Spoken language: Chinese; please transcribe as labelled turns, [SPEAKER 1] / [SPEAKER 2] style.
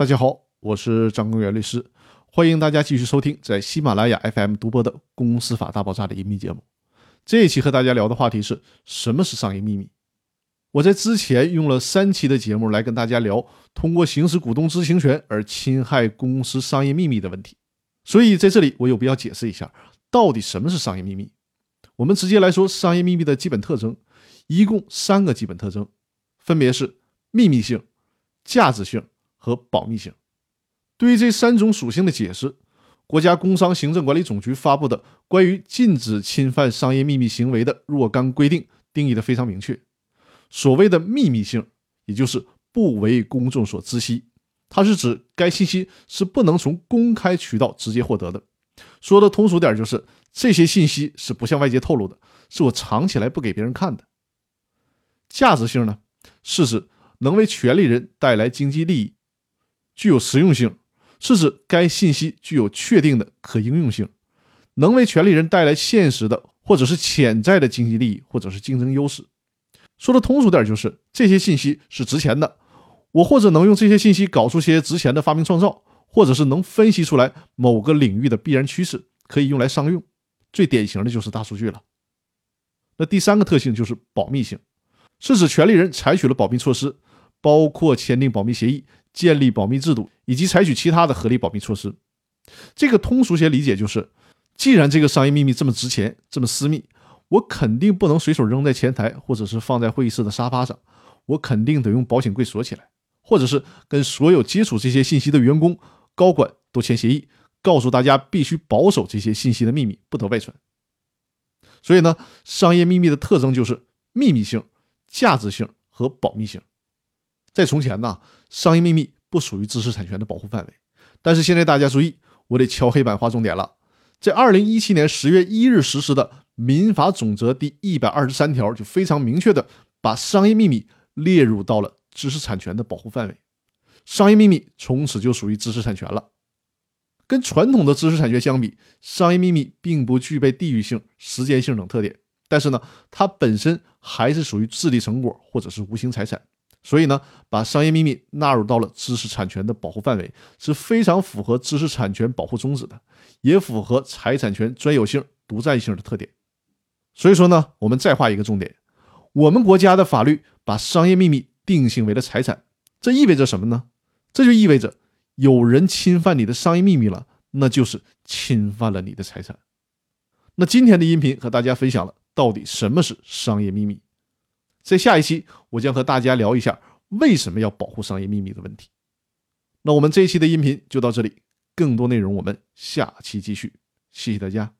[SPEAKER 1] 大家好，我是张公元律师，欢迎大家继续收听在喜马拉雅 FM 独播的《公司法大爆炸》的音频节目。这一期和大家聊的话题是什么是商业秘密？我在之前用了三期的节目来跟大家聊通过行使股东知情权而侵害公司商业秘密的问题，所以在这里我有必要解释一下，到底什么是商业秘密。我们直接来说商业秘密的基本特征，一共三个基本特征，分别是秘密性、价值性。和保密性，对于这三种属性的解释，国家工商行政管理总局发布的《关于禁止侵犯商业秘密行为的若干规定》定义的非常明确。所谓的秘密性，也就是不为公众所知悉，它是指该信息是不能从公开渠道直接获得的。说的通俗点，就是这些信息是不向外界透露的，是我藏起来不给别人看的。价值性呢，是指能为权利人带来经济利益。具有实用性，是指该信息具有确定的可应用性，能为权利人带来现实的或者是潜在的经济利益或者是竞争优势。说的通俗点，就是这些信息是值钱的，我或者能用这些信息搞出些值钱的发明创造，或者是能分析出来某个领域的必然趋势，可以用来商用。最典型的就是大数据了。那第三个特性就是保密性，是指权利人采取了保密措施，包括签订保密协议。建立保密制度以及采取其他的合理保密措施，这个通俗些理解就是：既然这个商业秘密这么值钱、这么私密，我肯定不能随手扔在前台，或者是放在会议室的沙发上，我肯定得用保险柜锁起来，或者是跟所有接触这些信息的员工、高管都签协议，告诉大家必须保守这些信息的秘密，不得外传。所以呢，商业秘密的特征就是秘密性、价值性和保密性。在从前呢，商业秘密不属于知识产权的保护范围，但是现在大家注意，我得敲黑板划重点了。在二零一七年十月一日实施的《民法总则》第一百二十三条，就非常明确的把商业秘密列入到了知识产权的保护范围，商业秘密从此就属于知识产权了。跟传统的知识产权相比，商业秘密并不具备地域性、时间性等特点，但是呢，它本身还是属于智力成果或者是无形财产。所以呢，把商业秘密纳入到了知识产权的保护范围，是非常符合知识产权保护宗旨的，也符合财产权专有性、独占性的特点。所以说呢，我们再画一个重点：我们国家的法律把商业秘密定性为了财产，这意味着什么呢？这就意味着有人侵犯你的商业秘密了，那就是侵犯了你的财产。那今天的音频和大家分享了到底什么是商业秘密。在下一期，我将和大家聊一下为什么要保护商业秘密的问题。那我们这一期的音频就到这里，更多内容我们下期继续。谢谢大家。